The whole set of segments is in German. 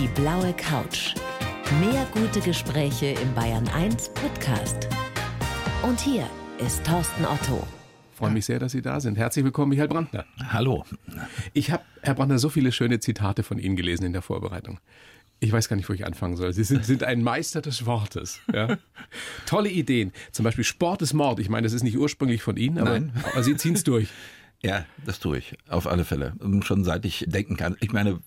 Die blaue Couch. Mehr gute Gespräche im Bayern 1 Podcast. Und hier ist Thorsten Otto. Freue mich sehr, dass Sie da sind. Herzlich willkommen, Michael Brandner. Hallo. Ich habe, Herr Brandner, so viele schöne Zitate von Ihnen gelesen in der Vorbereitung. Ich weiß gar nicht, wo ich anfangen soll. Sie sind, sind ein Meister des Wortes. Ja? Tolle Ideen. Zum Beispiel Sport ist Mord. Ich meine, das ist nicht ursprünglich von Ihnen, aber, Nein. aber Sie ziehen es durch. Ja, das tue ich, auf alle Fälle. Und Schon seit ich denken kann. Ich meine,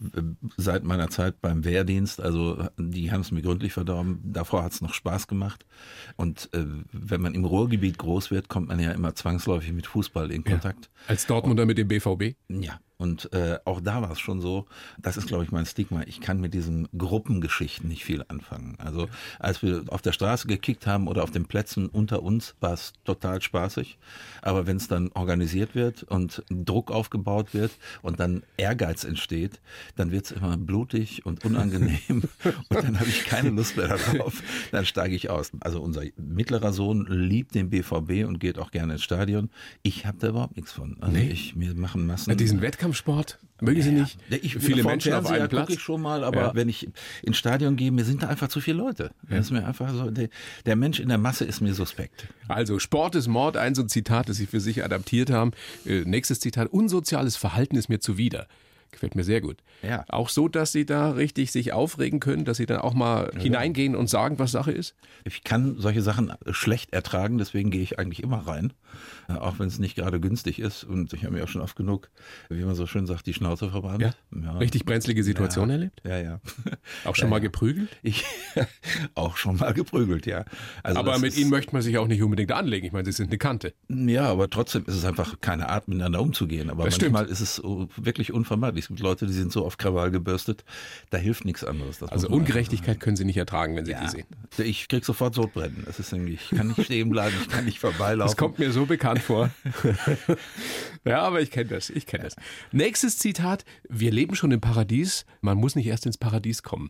seit meiner Zeit beim Wehrdienst, also die haben es mir gründlich verdorben. Davor hat es noch Spaß gemacht. Und äh, wenn man im Ruhrgebiet groß wird, kommt man ja immer zwangsläufig mit Fußball in Kontakt. Als Dortmunder mit dem BVB. Ja, und äh, auch da war es schon so, das ist, glaube ich, mein Stigma, ich kann mit diesen Gruppengeschichten nicht viel anfangen. Also als wir auf der Straße gekickt haben oder auf den Plätzen unter uns, war es total spaßig. Aber wenn es dann organisiert wird und Druck aufgebaut wird und dann Ehrgeiz entsteht, dann wird es immer blutig und unangenehm und dann habe ich keine Lust mehr darauf. Dann steige ich aus. Also unser mittlerer Sohn liebt den BVB und geht auch gerne ins Stadion. Ich habe da überhaupt nichts von. Also Nee. ich, wir machen Massen. Ja, diesen Wettkampfsport mögen Sie nicht? Ja, ich, Viele Menschen auf Fernseher einem Platz. ich schon mal, aber Ja. wenn ich ins Stadion gehe, mir sind da einfach zu viele Leute. Das ist mir einfach so, der, der Mensch in der Masse ist mir suspekt. Also Sport ist Mord, ein so ein Zitat, das Sie für sich adaptiert haben. Äh, nächstes Zitat, unsoziales Verhalten ist mir zuwider. Gefällt mir sehr gut. Ja. Auch so, dass Sie da richtig sich aufregen können, dass Sie dann auch mal hineingehen und sagen, was Sache ist? Ich kann solche Sachen schlecht ertragen, deswegen gehe ich eigentlich immer rein, äh, auch wenn es nicht gerade günstig ist. Und ich habe mir auch schon oft genug, wie man so schön sagt, die Schnauze verbrannt. Ja. Richtig brenzlige Situation ja. erlebt? Ja, ja. Auch schon Ja, mal ja. geprügelt? Ich auch schon mal geprügelt, ja. Also Aber mit ist- Ihnen möchte man sich auch nicht unbedingt anlegen. Ich meine, Sie sind eine Kante. Ja, aber trotzdem ist es einfach keine Art, miteinander umzugehen. Aber Das manchmal ist es wirklich unvermeidlich. Es gibt Leute, die sind so auf Krawall gebürstet, da hilft nichts anderes. Also Ungerechtigkeit können Sie nicht ertragen, wenn Sie einfach die sehen. Ja. Ich krieg sofort Sodbrennen. Das ist irgendwie, ich kann nicht stehen bleiben, ich kann nicht vorbeilaufen. Das kommt mir so bekannt vor. ja, aber ich kenne das, ich kenne das. Nächstes Zitat, wir leben schon im Paradies, man muss nicht erst ins Paradies kommen.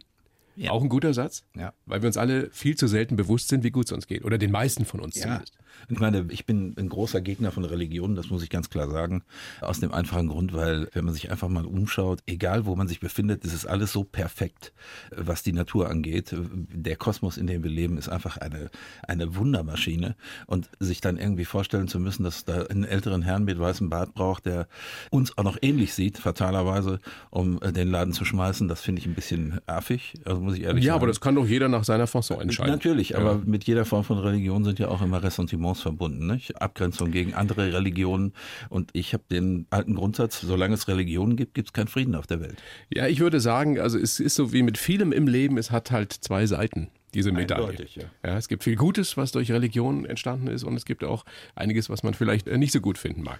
Ja. Auch ein guter Satz, Ja. weil wir uns alle viel zu selten bewusst sind, wie gut es uns geht. Oder den meisten von uns Ja. zumindest. Ich meine, ich bin ein großer Gegner von Religion, das muss ich ganz klar sagen. Aus dem einfachen Grund, weil wenn man sich einfach mal umschaut, egal wo man sich befindet, ist es alles so perfekt, was die Natur angeht. Der Kosmos, in dem wir leben, ist einfach eine, eine Wundermaschine. Und sich dann irgendwie vorstellen zu müssen, dass da einen älteren Herrn mit weißem Bart braucht, der uns auch noch ähnlich sieht, fatalerweise, um äh, den Laden zu schmeißen, das finde ich ein bisschen affig, also muss ich ehrlich Ja, sagen. aber das kann doch jeder nach seiner Fasson entscheiden. Natürlich, Ja. aber mit jeder Form von Religion sind ja auch immer Ressentiments verbunden. Nicht? Abgrenzung gegen andere Religionen. Und ich habe den alten Grundsatz, solange es Religionen gibt, gibt es keinen Frieden auf der Welt. Ja, ich würde sagen, also es ist so wie mit vielem im Leben, es hat halt zwei Seiten, diese Medaille. Ja. ja, es gibt viel Gutes, was durch Religion entstanden ist und es gibt auch einiges, was man vielleicht äh, nicht so gut finden mag.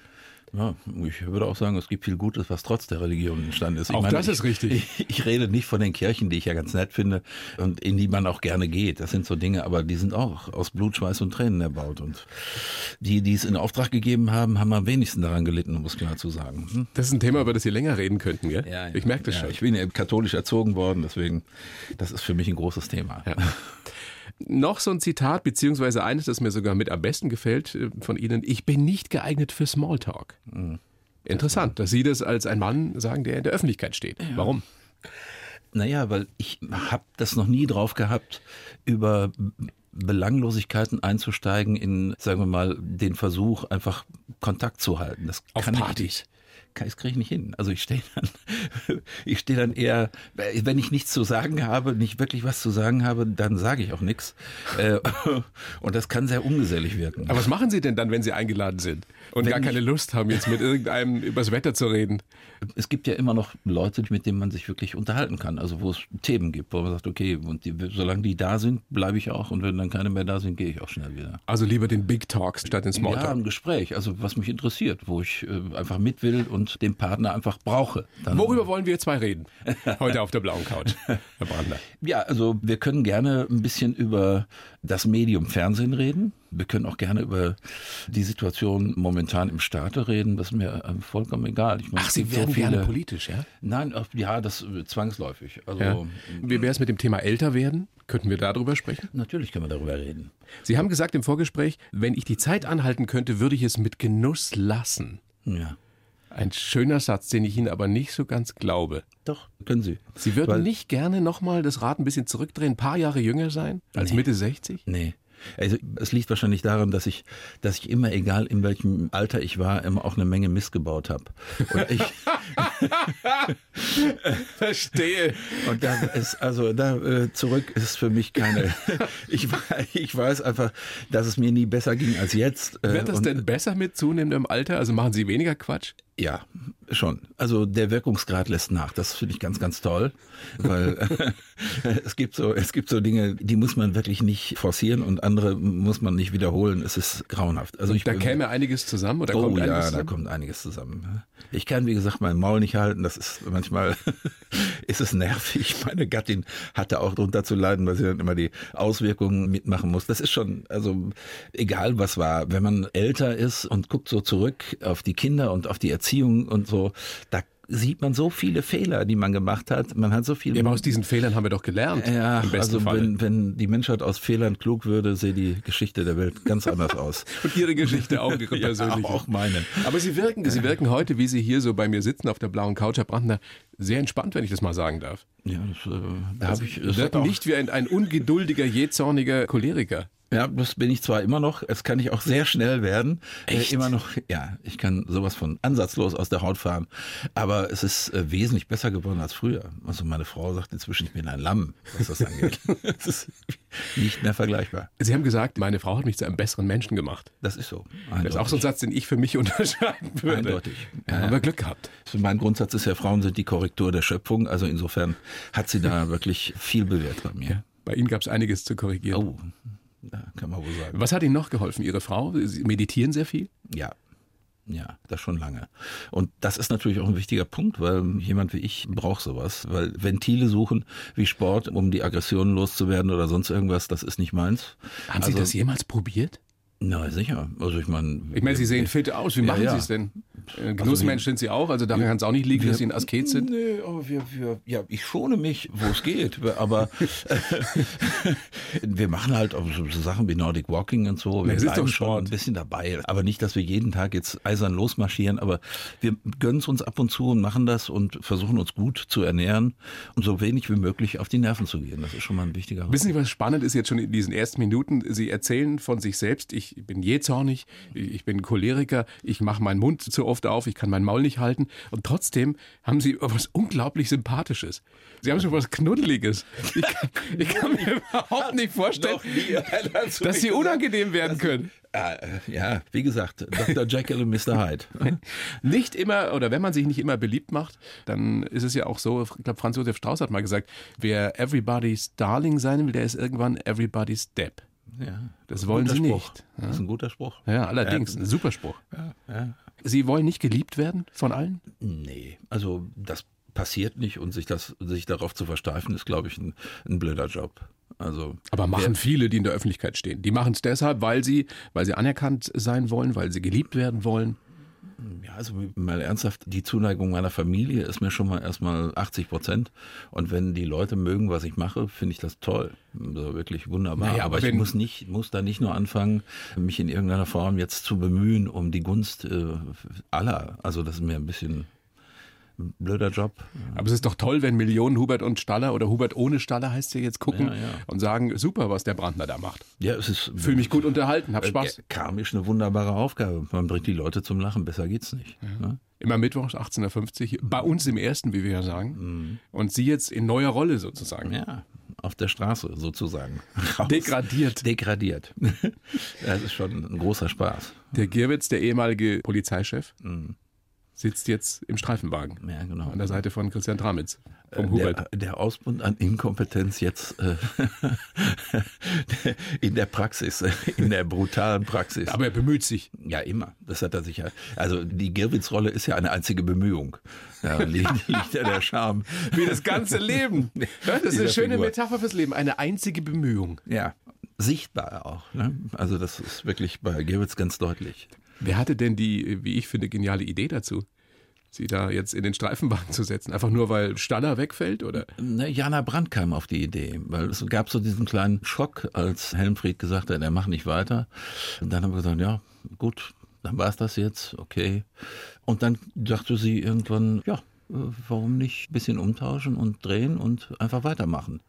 Ja, ich würde auch sagen, es gibt viel Gutes, was trotz der Religion entstanden ist. Ich Auch das ist richtig. Ich, ich rede nicht von den Kirchen, die ich ja ganz nett finde und in die man auch gerne geht. Das sind so Dinge, aber die sind auch aus Blut, Schweiß und Tränen erbaut. Und die, die es in Auftrag gegeben haben, haben am wenigsten daran gelitten, um es klar zu sagen. Hm? Das ist ein Thema, über das Sie länger reden könnten, gell? Ich merke das ja, schon. Ich bin ja katholisch erzogen worden, deswegen, das ist für mich ein großes Thema. Ja. Noch so ein Zitat, beziehungsweise eines, das mir sogar mit am besten gefällt äh, von Ihnen. Ich bin nicht geeignet für Smalltalk. Interessant, dass Sie das als ein Mann sagen, der in der Öffentlichkeit steht. Warum? Naja, weil ich habe das noch nie drauf gehabt, über Belanglosigkeiten einzusteigen in, sagen wir mal, den Versuch, einfach Kontakt zu halten. Das Auf kann Partys. Ich, das kriege ich nicht hin. Also ich stehe dann, ich stehe dann eher, wenn ich nichts zu sagen habe, nicht wirklich was zu sagen habe, dann sage ich auch nichts. Äh, Und das kann sehr ungesellig wirken. Aber was machen Sie denn dann, wenn Sie eingeladen sind und Wenn gar ich- keine Lust haben, jetzt mit irgendeinem übers Wetter zu reden? es gibt ja immer noch Leute, mit denen man sich wirklich unterhalten kann. Also wo es Themen gibt, wo man sagt, okay, und die, solange die da sind, bleibe ich auch. Und wenn dann keine mehr da sind, gehe ich auch schnell wieder. Also lieber den Big Talks statt den Ja, Smalltalk. ein Gespräch, also was mich interessiert, wo ich äh, einfach mit will und den Partner einfach brauche. Dann, Worüber wollen wir zwei reden? Heute auf der blauen Couch, Herr Brandner. Ja, also wir können gerne ein bisschen über das Medium Fernsehen reden. Wir können auch gerne über die Situation momentan im Staate reden. Das ist mir äh, vollkommen egal. Ich meine, Ach, Sie werden so viele, gerne politisch, ja? Nein, ja, das äh, zwangsläufig. Also ja. Wie wäre es mit dem Thema älter werden? Könnten wir darüber sprechen? natürlich können wir darüber reden. Sie haben gesagt im Vorgespräch, wenn ich die Zeit anhalten könnte, würde ich es mit Genuss lassen. Ja. Ein schöner Satz, den ich Ihnen aber nicht so ganz glaube. Doch, können Sie. Sie würden Weil- nicht gerne nochmal das Rad ein bisschen zurückdrehen, ein paar Jahre jünger sein, als Nee. Mitte 60? Nee. Also es liegt wahrscheinlich daran, dass ich, dass ich immer, egal in welchem Alter ich war, immer auch eine Menge Mist gebaut habe. Und ich, Verstehe. und da ist, also da äh, zurück ist für mich keine. Ich, ich weiß einfach, dass es mir nie besser ging als jetzt. äh, Wird das und- denn besser mit zunehmendem Alter? Also machen Sie weniger Quatsch? Ja, schon. Also der Wirkungsgrad lässt nach. Das finde ich ganz, ganz toll, weil es gibt so, es gibt so Dinge, die muss man wirklich nicht forcieren und andere muss man nicht wiederholen. Es ist grauenhaft. Also ich Da käme einiges zusammen oder Oh kommt ja, einiges da zusammen? kommt einiges zusammen. Ich kann, wie gesagt, mein Maul nicht halten. Das ist manchmal ist es nervig. Meine Gattin hatte auch drunter zu leiden, weil sie dann immer die Auswirkungen mitmachen muss. Das ist schon, also egal was war, wenn man älter ist und guckt so zurück auf die Kinder und auf die Erziehung und so, da sieht man so viele Fehler, die man gemacht hat. Man hat so viel. Ja, aber aus diesen Fehlern haben wir doch gelernt. ja, also wenn, wenn die Menschheit aus Fehlern klug würde, sähe die Geschichte der Welt ganz anders aus. Und Ihre Geschichte auch, Ihre Ja, persönliche. auch meine. Aber Sie wirken, Sie wirken heute, wie Sie hier so bei mir sitzen auf der blauen Couch, Herr Brandner, sehr entspannt, wenn ich das mal sagen darf. Ja, das, äh, da habe ich. Sie das wirken nicht wie ein, ein ungeduldiger, jähzorniger Choleriker. Ja, das bin ich zwar immer noch, es kann ich auch sehr schnell werden. Echt? Äh, immer noch, ja, ich kann sowas von ansatzlos aus der Haut fahren. Aber es ist äh, wesentlich besser geworden als früher. Also meine Frau sagt inzwischen, ich bin ein Lamm, was das angeht. Es ist nicht mehr vergleichbar. Sie haben gesagt, meine Frau hat mich zu einem besseren Menschen gemacht. Das ist so. Das ist auch so ein Satz, den ich für mich unterscheiden würde. Eindeutig. Ja, Ja, aber ja. Glück gehabt. Mein Grundsatz ist ja, Frauen sind die Korrektur der Schöpfung. Also insofern hat sie da wirklich viel bewährt bei mir. Bei Ihnen gab es einiges zu korrigieren. Oh, kann man wohl sagen. Was hat Ihnen noch geholfen? Ihre Frau? Sie meditieren sehr viel? Ja. Ja, das schon lange. Und das ist natürlich auch ein wichtiger Punkt, weil jemand wie ich braucht sowas. Weil Ventile suchen wie Sport, um die Aggressionen loszuwerden oder sonst irgendwas, das ist nicht meins. Haben also, Sie das jemals probiert? Na, sicher. Also ich meine. Ich meine, Sie sehen fit aus. Wie machen ja. Sie es denn? Äh, Genussmensch sind Sie auch, also daran kann es auch nicht liegen, dass Sie ein Asket sind. Nee, aber wir, wir, ja, ich schone mich, wo es geht. Aber wir machen halt auch so, so Sachen wie Nordic Walking und so. Wir doch bleiben schon ein bisschen dabei. Aber nicht, dass wir jeden Tag jetzt eisern losmarschieren. Aber wir gönnen es uns ab und zu und machen das und versuchen uns gut zu ernähren und so wenig wie möglich auf die Nerven zu gehen. Das ist schon mal ein wichtiger Wissen Sie, was spannend ist jetzt schon in diesen ersten Minuten? Sie erzählen von sich selbst, ich bin jähzornig, ich bin Choleriker, ich mache meinen Mund zu oft auf, ich kann mein Maul nicht halten. Und trotzdem haben Sie was unglaublich Sympathisches. Sie haben schon was Knuddeliges. Ich kann, ich kann mir überhaupt nicht vorstellen, dass Sie unangenehm werden können. Ja, äh, ja, wie gesagt, Dr. Jekyll und Mr. Hyde. Nicht immer, oder wenn man sich nicht immer beliebt macht, dann ist es ja auch so, ich glaube, Franz Josef Strauß hat mal gesagt, wer everybody's darling sein will, der ist irgendwann everybody's Depp. Ja, Das wollen Sie Spruch. nicht. Das ist ein guter Spruch. Ja, allerdings, ein super Spruch. Ja, ja. Sie wollen nicht geliebt werden von allen? Nee, also das passiert nicht und sich das sich darauf zu versteifen, ist, glaube ich, ein, ein blöder Job. Also Aber machen viele, die in der Öffentlichkeit stehen. Die machen es deshalb, weil sie, weil sie anerkannt sein wollen, weil sie geliebt werden wollen. Ja, also mal ernsthaft, die Zuneigung meiner Familie ist mir schon mal erstmal 80 Prozent. Und wenn die Leute mögen, was ich mache, finde ich das toll. Also wirklich wunderbar. Naja, aber ich muss nicht, muss da nicht nur anfangen, mich in irgendeiner Form jetzt zu bemühen um die Gunst äh, aller. Also das ist mir ein bisschen blöder Job. Aber es ist doch toll, wenn Millionen Hubert und Staller oder Hubert ohne Staller heißt ja jetzt gucken Ja, ja. und sagen, super, was der Brandner da macht. Ja, es ist. Fühl mich gut unterhalten, hab Äh, Spaß. Karmisch eine wunderbare Aufgabe. Man bringt die Leute zum Lachen. Besser geht's nicht. Ne? Immer mittwochs 18.50 Uhr, bei uns im ersten, wie wir ja sagen. Und Sie jetzt in neuer Rolle sozusagen. Ja, auf der Straße sozusagen. Raus. Degradiert. Degradiert. Das ist schon ein großer Spaß. Der Gierwitz, der ehemalige Polizeichef, sitzt jetzt im Streifenwagen. Ja, genau. An der Seite von Christian Tramitz. Vom Hubert. Der, der Ausbund an Inkompetenz jetzt äh, in der Praxis, in der brutalen Praxis. Aber er bemüht sich. Ja, immer. Das hat er sicher. Also die Girwitz-Rolle ist ja eine einzige Bemühung. Da liegt, liegt ja der Charme. Wie das ganze Leben. Das ist eine schöne Figur. Metapher fürs Leben. Eine einzige Bemühung. Ja, sichtbar auch. Ne? Also das ist wirklich bei Girwitz ganz deutlich. Wer hatte denn die, wie ich finde, geniale Idee dazu? Sie da jetzt in den Streifenwagen zu setzen? Einfach nur, weil Staller wegfällt? Oder? Ne, Jana Brandt kam auf die Idee, weil es gab so diesen kleinen Schock, als Helmfried gesagt hat, er macht nicht weiter. Und dann haben wir gesagt, ja, gut, dann war es das jetzt, okay. Und dann dachte sie irgendwann, ja, äh, warum nicht ein bisschen umtauschen und drehen und einfach weitermachen.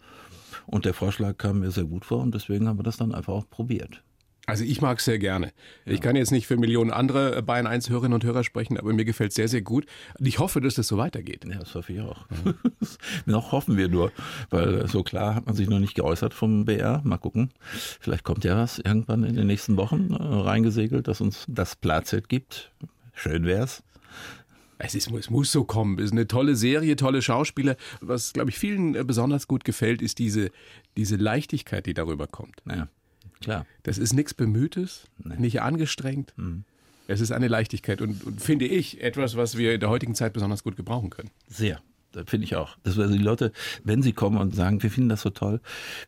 Und der Vorschlag kam mir sehr gut vor und deswegen haben wir das dann einfach auch probiert. Also ich mag es sehr gerne. Ja. Ich kann jetzt nicht für Millionen andere Bayern 1 Hörerinnen und Hörer sprechen, aber mir gefällt es sehr, sehr gut. Und ich hoffe, dass das so weitergeht. Ja, das hoffe ich auch. Ja. noch hoffen wir nur, weil so klar hat man sich noch nicht geäußert vom BR. Mal gucken. Vielleicht kommt ja was irgendwann in den nächsten Wochen äh, reingesegelt, dass uns das Platzett gibt. Schön wär's. Es, ist, es muss so kommen. Es ist eine tolle Serie, tolle Schauspieler. Was, glaube ich, vielen äh, besonders gut gefällt, ist diese, diese Leichtigkeit, die darüber kommt. Ja. Klar. Das ist nichts Bemühtes, nee. nicht angestrengt. Mhm. Es ist eine Leichtigkeit und, und, finde ich etwas, was wir in der heutigen Zeit besonders gut gebrauchen können. Sehr. Das finde ich auch. Das also die Leute, wenn sie kommen und sagen, wir finden das so toll,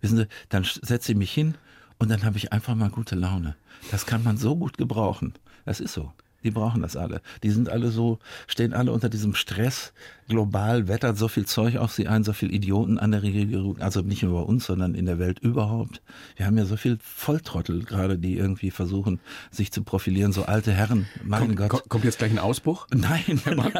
wissen Sie, dann setze ich mich hin und dann habe ich einfach mal gute Laune. Das kann man so gut gebrauchen. Das ist so. Die brauchen das alle. Die sind alle so, stehen alle unter diesem Stress. Global wettert so viel Zeug auf sie ein, so viel Idioten an der Regierung, also nicht nur bei uns, sondern in der Welt überhaupt. Wir haben ja so viel Volltrottel gerade, die irgendwie versuchen, sich zu profilieren, so alte Herren. Mein Komm, Gott. Kommt jetzt gleich ein Ausbruch? Nein, nein, nein,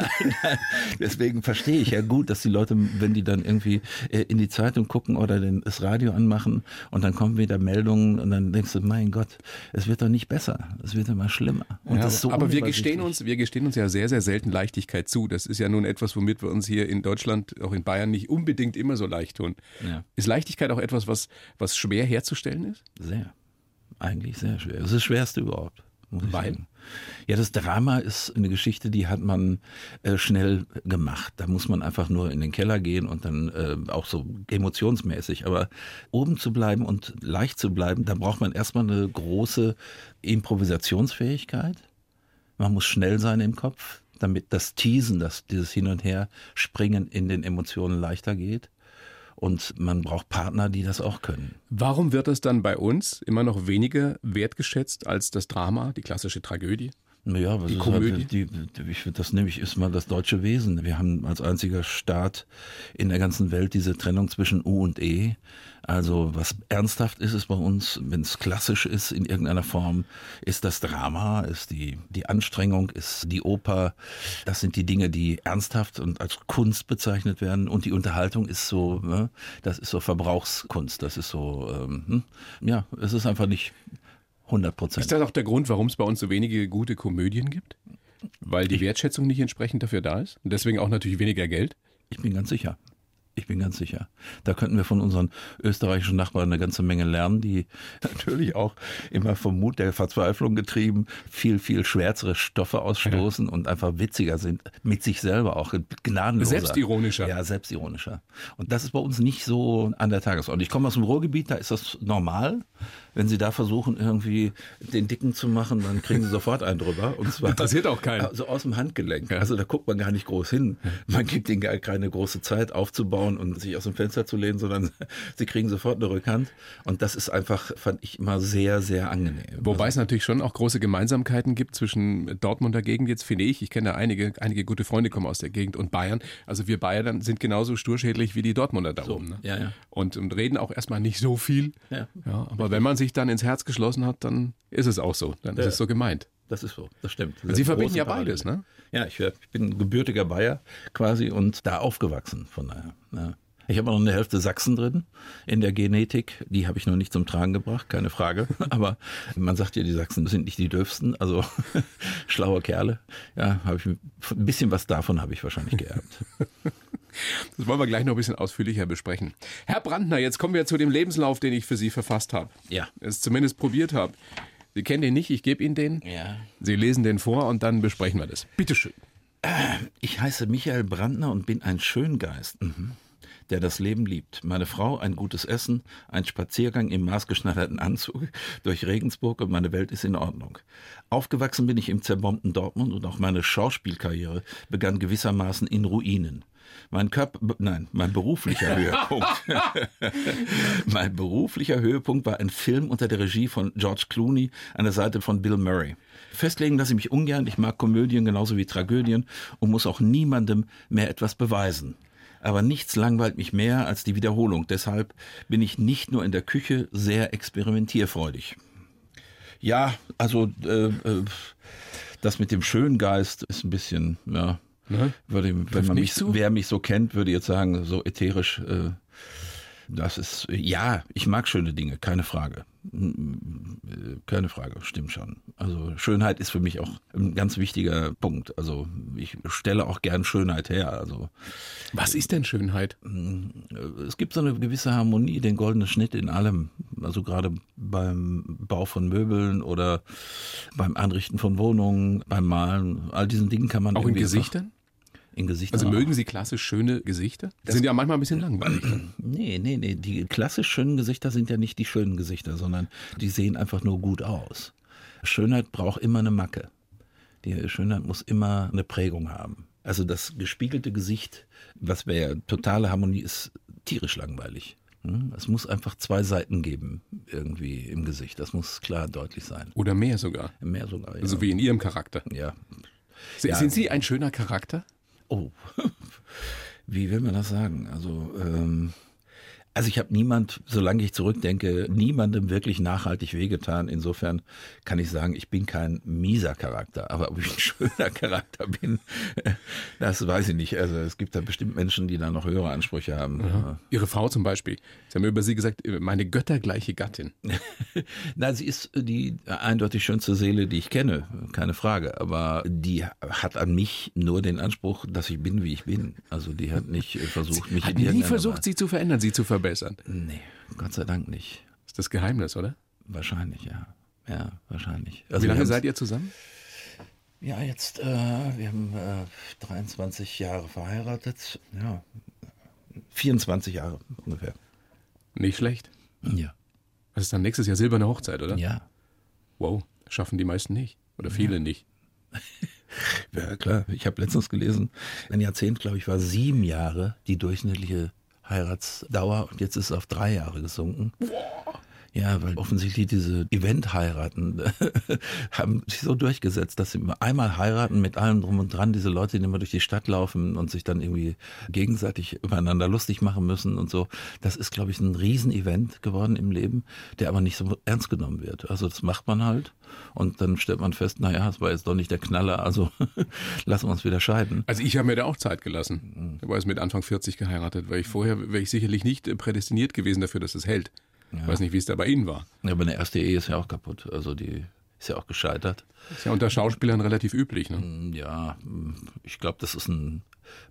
nein. Deswegen verstehe ich ja gut, dass die Leute, wenn die dann irgendwie äh, in die Zeitung gucken oder das Radio anmachen und dann kommen wieder Meldungen und dann denkst du, mein Gott, es wird doch nicht besser. Es wird immer schlimmer. Und ja, das so aber wir gestehen uns, wir gestehen uns ja sehr, sehr selten Leichtigkeit zu. Das ist ja nun etwas, womit wir uns hier in Deutschland, auch in Bayern, nicht unbedingt immer so leicht tun. Ja. Ist Leichtigkeit auch etwas, was, was schwer herzustellen ist? Sehr. Eigentlich sehr schwer. Das ist das Schwerste überhaupt. Weil? Ja, das Drama ist eine Geschichte, die hat man äh, schnell gemacht. Da muss man einfach nur in den Keller gehen und dann äh, auch so emotionsmäßig. Aber oben zu bleiben und leicht zu bleiben, da braucht man erstmal eine große Improvisationsfähigkeit. Man muss schnell sein im Kopf, damit das Teasen, das, dieses Hin und Her springen in den Emotionen leichter geht. Und man braucht Partner, die das auch können. Warum wird das dann bei uns immer noch weniger wertgeschätzt als das Drama, die klassische Tragödie? Ja, was die Komödie. Halt die, ich das nämlich ist mal das deutsche Wesen. Wir haben als einziger Staat in der ganzen Welt diese Trennung zwischen U und E. Also was ernsthaft ist, ist bei uns, wenn es klassisch ist in irgendeiner Form, ist das Drama, ist die, die Anstrengung, ist die Oper. Das sind die Dinge, die ernsthaft und als Kunst bezeichnet werden. Und die Unterhaltung ist so, ne, das ist so Verbrauchskunst. Das ist so, ähm, hm, ja, es ist einfach nicht 100 Prozent. Ist das auch der Grund, warum es bei uns so wenige gute Komödien gibt? Weil die Wertschätzung nicht entsprechend dafür da ist? Und deswegen auch natürlich weniger Geld? Ich bin ganz sicher. Ich bin ganz sicher. Da könnten wir von unseren österreichischen Nachbarn eine ganze Menge lernen, die natürlich auch immer vom Mut der Verzweiflung getrieben viel, viel schwärzere Stoffe ausstoßen ja. und einfach witziger sind. Mit sich selber auch gnadenloser. Selbstironischer. Ja, selbstironischer. Und das ist bei uns nicht so an der Tagesordnung. Ich komme aus dem Ruhrgebiet, da ist das normal. Wenn Sie da versuchen, irgendwie den Dicken zu machen, dann kriegen Sie sofort einen drüber. Und zwar Interessiert auch keinen. So aus dem Handgelenk. Also da guckt man gar nicht groß hin. Man gibt ihnen gar keine große Zeit aufzubauen und sich aus dem Fenster zu lehnen, sondern sie kriegen sofort eine Rückhand. Und das ist einfach, fand ich immer sehr, sehr angenehm. Wobei also, es natürlich schon auch große Gemeinsamkeiten gibt zwischen Dortmunder Gegend jetzt, finde ich. Ich kenne da einige, einige gute Freunde kommen aus der Gegend und Bayern. Also wir Bayern sind genauso sturschädlich wie die Dortmunder da so, oben. Ne? Ja, ja. Und, und reden auch erstmal nicht so viel. Ja. ja aber wenn man sich dann ins Herz geschlossen hat, dann ist es auch so. Dann ist es so gemeint. Das ist so, das stimmt. Das Sie verbinden ja beides, ne? Ja, ich, ich, bin gebürtiger Bayer quasi und da aufgewachsen, von daher. Ja. Ich habe noch eine Hälfte Sachsen drin in der Genetik. Die habe ich noch nicht zum Tragen gebracht, keine Frage. Aber man sagt ja, die Sachsen sind nicht die dürfsten, also schlaue Kerle. Ja, habe ich ein bisschen was davon habe ich wahrscheinlich geerbt. Das wollen wir gleich noch ein bisschen ausführlicher besprechen. Herr Brandner, jetzt kommen wir zu dem Lebenslauf, den ich für Sie verfasst habe. Ja. Es zumindest probiert habe. Sie kennen den nicht, ich gebe Ihnen den. Ja. Sie lesen den vor und dann besprechen wir das. Bitteschön. Ich heiße Michael Brandner und bin ein Schöngeist. Mhm der das Leben liebt. Meine Frau, ein gutes Essen, ein Spaziergang im maßgeschneiderten Anzug durch Regensburg und meine Welt ist in Ordnung. Aufgewachsen bin ich im zerbombten Dortmund und auch meine Schauspielkarriere begann gewissermaßen in Ruinen. Mein Körper, nein, mein beruflicher Höhepunkt. mein beruflicher Höhepunkt war ein Film unter der Regie von George Clooney an der Seite von Bill Murray. Festlegen lasse ich mich ungern. Ich mag Komödien genauso wie Tragödien und muss auch niemandem mehr etwas beweisen. Aber nichts langweilt mich mehr als die Wiederholung. Deshalb bin ich nicht nur in der Küche sehr experimentierfreudig. Ja, also äh, äh, das mit dem Schöngeist ist ein bisschen, ja, Ne? würde, wenn man mich, zu? wer mich so kennt, würde jetzt sagen, so ätherisch, äh, das ist, ja, ich mag schöne Dinge, keine Frage. Äh, Keine Frage, stimmt schon. Also Schönheit ist für mich auch ein ganz wichtiger Punkt. Also ich stelle auch gern Schönheit her. Also Was ist denn Schönheit? es gibt so eine gewisse Harmonie, den goldenen Schnitt in allem. Also gerade beim Bau von Möbeln oder beim Einrichten von Wohnungen, beim Malen, all diesen Dingen kann man Auch in Gesichtern? In Gesichtern. Also mögen Sie klassisch schöne Gesichter? Die sind ja manchmal ein bisschen langweilig. Nee, nee, nee. Die klassisch schönen Gesichter sind ja nicht die schönen Gesichter, sondern die sehen einfach nur gut aus. Schönheit braucht immer eine Macke. Die Schönheit muss immer eine Prägung haben. Also das gespiegelte Gesicht, was wäre totale Harmonie, ist tierisch langweilig. Hm? Es muss einfach zwei Seiten geben, irgendwie im Gesicht. Das muss klar deutlich sein. Oder mehr sogar. Mehr sogar. Ja. So wie in Ihrem Charakter. ja. Sie- Ja. Sind Sie ein schöner Charakter? Oh, wie will man das sagen? Also, ähm, also ich habe niemand, solange ich zurückdenke, niemandem wirklich nachhaltig wehgetan. Insofern kann ich sagen, ich bin kein mieser Charakter, aber ob ich ein schöner Charakter bin, das weiß ich nicht. Also es gibt da bestimmt Menschen, die da noch höhere Ansprüche haben. Ihre Frau zum Beispiel. Sie haben über Sie gesagt, meine göttergleiche Gattin. Na, sie ist die eindeutig schönste Seele, die ich kenne, keine Frage. Aber die hat an mich nur den Anspruch, dass ich bin, wie ich bin. Also die hat nicht äh, versucht, mich Hat in nie versucht, Sie zu verändern, Sie zu verbessern. Nee, Gott sei Dank nicht. Ist das Geheimnis, oder? Wahrscheinlich, ja. Ja, wahrscheinlich. Wie Also wir lange seid ihr zusammen? Ja, jetzt, äh, wir haben äh, 23 Jahre verheiratet. Ja, 24 Jahre ungefähr. Nicht schlecht. Ja. Das ist dann nächstes Jahr silberne Hochzeit, oder? Ja. Wow, schaffen die meisten nicht. Oder viele nicht. Ja, klar. Ich habe letztens gelesen, ein Jahrzehnt, glaube ich, war sieben Jahre die durchschnittliche Heiratsdauer und jetzt ist es auf drei Jahre gesunken. Ja, weil offensichtlich diese Event-Heiraten haben sich so durchgesetzt, dass sie immer einmal heiraten mit allem drum und dran, diese Leute, die immer durch die Stadt laufen und sich dann irgendwie gegenseitig übereinander lustig machen müssen und so. Das ist, glaube ich, ein Riesenevent geworden im Leben, der aber nicht so ernst genommen wird. Also das macht man halt und dann stellt man fest, naja, es war jetzt doch nicht der Knaller, also lassen wir uns wieder scheiden. Also ich habe mir da auch Zeit gelassen. Ich war jetzt mit Anfang 40 geheiratet, weil ich vorher wäre ich sicherlich nicht prädestiniert gewesen dafür, dass es hält. Ich weiß nicht, wie es da bei Ihnen war. Ja, aber eine erste Ehe ist ja auch kaputt. Also die ist ja auch gescheitert. Ist ja unter Schauspielern relativ üblich. Ne? Hm, Ja, ich glaube, das ist ein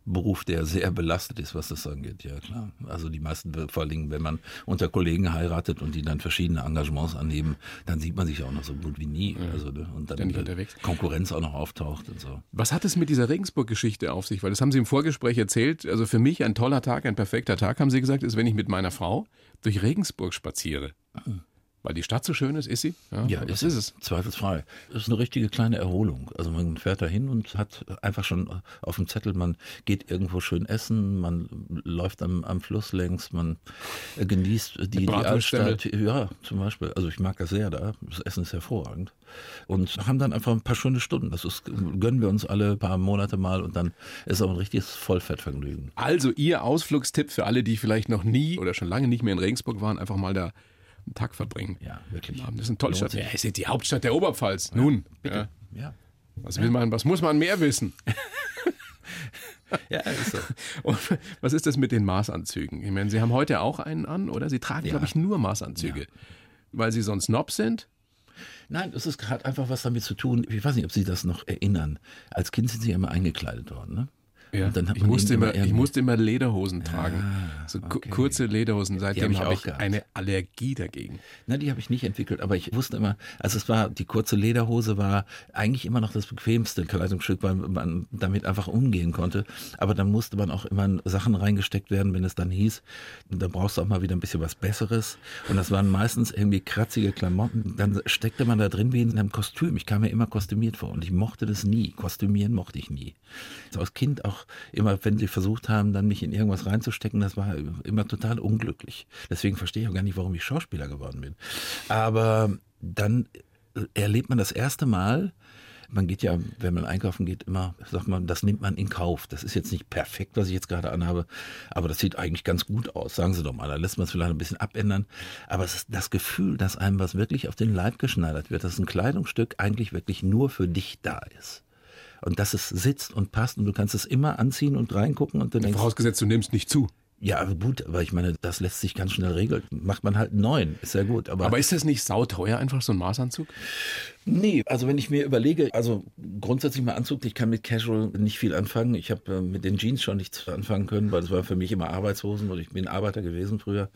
Beruf, der sehr belastet ist, was das angeht. Ja, klar. Also die meisten, vor allen Dingen, wenn man unter Kollegen heiratet und die dann verschiedene Engagements annehmen, dann sieht man sich auch noch so gut wie nie. Also, ne, und dann Ständig äh. Konkurrenz auch noch auftaucht und so. Was hat es mit dieser Regensburg-Geschichte auf sich? Weil das haben Sie im Vorgespräch erzählt. Also für mich ein toller Tag, ein perfekter Tag, haben Sie gesagt, ist, wenn ich mit meiner Frau durch Regensburg spaziere. Weil die Stadt so schön ist, ist sie? Ja, was ist es? Zweifelsfrei. Es ist eine richtige kleine Erholung. Also man fährt da hin und hat einfach schon auf dem Zettel, man geht irgendwo schön essen, man läuft am, am Fluss längs, man genießt die, die. Altstadt. Ja, zum Beispiel. Also ich mag das sehr da. Das Essen ist hervorragend. Und haben dann einfach ein paar schöne Stunden. Das ist, gönnen wir uns alle paar Monate mal und dann ist auch ein richtiges Vollfettvergnügen. Also Ihr Ausflugstipp für alle, die vielleicht noch nie oder schon lange nicht mehr in Regensburg waren, einfach mal da einen Tag verbringen. Ja, wirklich. Das ist eine tolle Stadt. Ja, es ist die Hauptstadt der Oberpfalz. Nun, ja. Ja. Was, will man, was muss man mehr wissen? Ja, ist so. Und was ist das mit den Maßanzügen? Ich meine, Sie haben heute auch einen an, oder? Sie tragen, Ja. glaube ich, nur Maßanzüge. Weil Sie sonst Snob sind? Nein, das ist, hat einfach was damit zu tun. Ich weiß nicht, ob Sie das noch erinnern. Als Kind sind Sie immer eingekleidet worden, ne? Hat ich, musste ihnen immer, ich musste immer Lederhosen tragen. So okay. kurze Lederhosen. Seitdem hab ich habe auch ich eine Allergie dagegen. Na, die habe ich nicht entwickelt, aber ich wusste immer, also es war, die kurze Lederhose war eigentlich immer noch das bequemste Kleidungsstück, weil man damit einfach umgehen konnte. Aber dann musste man auch immer Sachen reingesteckt werden, wenn es dann hieß, da brauchst du auch mal wieder ein bisschen was Besseres. Und das waren meistens irgendwie kratzige Klamotten. Dann steckte man da drin wie in einem Kostüm. Ich kam mir immer kostümiert vor und ich mochte das nie. Kostümieren mochte ich nie. Also als Kind auch immer, wenn sie versucht haben, dann mich in irgendwas reinzustecken, das war immer total unglücklich. Deswegen verstehe ich auch gar nicht, warum ich Schauspieler geworden bin. Aber dann erlebt man das erste Mal, man geht ja, wenn man einkaufen geht, immer, sagt man, das nimmt man in Kauf. Das ist jetzt nicht perfekt, was ich jetzt gerade anhabe, aber das sieht eigentlich ganz gut aus. Sagen Sie doch mal, da lässt man es vielleicht ein bisschen abändern. Aber es ist das Gefühl, dass einem was wirklich auf den Leib geschneidert wird, dass ein Kleidungsstück eigentlich wirklich nur für dich da ist. Und dass es sitzt und passt und du kannst es immer anziehen und reingucken und dann denkst Vorausgesetzt, du nimmst nicht zu. ja, gut, aber ich meine, das lässt sich ganz schnell regeln. Macht man halt neuen, ist ja gut. Aber, Aber ist das nicht sauteuer, einfach so ein Maßanzug? Nee, also wenn ich mir überlege, also grundsätzlich mal Anzug, ich kann mit Casual nicht viel anfangen. Ich habe äh, mit den Jeans schon nichts anfangen können, weil das war für mich immer Arbeitshosen und ich bin Arbeiter gewesen früher.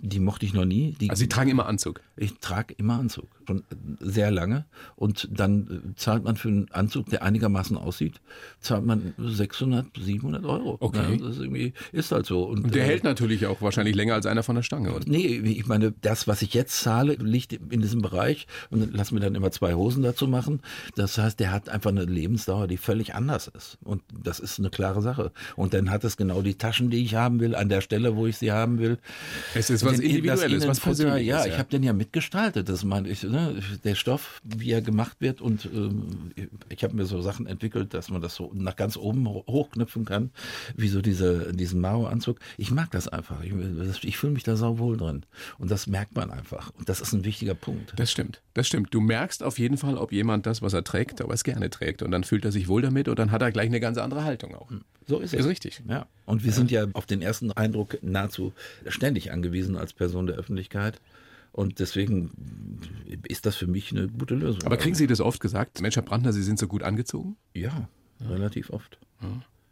Die mochte ich noch nie. Die, Also sie tragen immer Anzug. ich trage immer Anzug, schon sehr lange. Und dann äh, zahlt man für einen Anzug, der einigermaßen aussieht, zahlt man 600, 700 Euro. Okay. Ja, das ist, irgendwie, ist halt so. Und, Und der äh, hält natürlich auch wahrscheinlich länger als einer von der Stange, oder? Nee, ich meine, das, was ich jetzt zahle, liegt in diesem Bereich und lass mir dann immer zwei Hosen dazu machen. Das heißt, der hat einfach eine Lebensdauer, die völlig anders ist. Und das ist eine klare Sache. Und dann hat es genau die Taschen, die ich haben will, an der Stelle, wo ich sie haben will. Es ist was Den- Individuelles, was Persönliches. Ja, ich habe den ja mitgestaltet. Das meine ich, ne? der Stoff, wie er gemacht wird und ähm, ich habe mir so Sachen entwickelt, dass man das so nach ganz oben ho- hochknüpfen kann, wie so diese, diesen Mao-Anzug. Ich mag das einfach. Ich, ich fühle mich da sauwohl drin und das merkt man einfach. Und das ist ein wichtiger Punkt. Das stimmt, das stimmt. Du merkst auf jeden Fall, ob jemand das, was er trägt, ob er es gerne trägt. Und dann fühlt er sich wohl damit und dann hat er gleich eine ganz andere Haltung auch. So ist es. Ist richtig. Ja. Und wir sind ja auf den ersten Eindruck nahezu ständig angewiesen als Person der Öffentlichkeit. Und deswegen ist das für mich eine gute Lösung. Aber kriegen Sie das oft gesagt? Mensch, Herr Brandner, Sie sind so gut angezogen? Ja, relativ oft.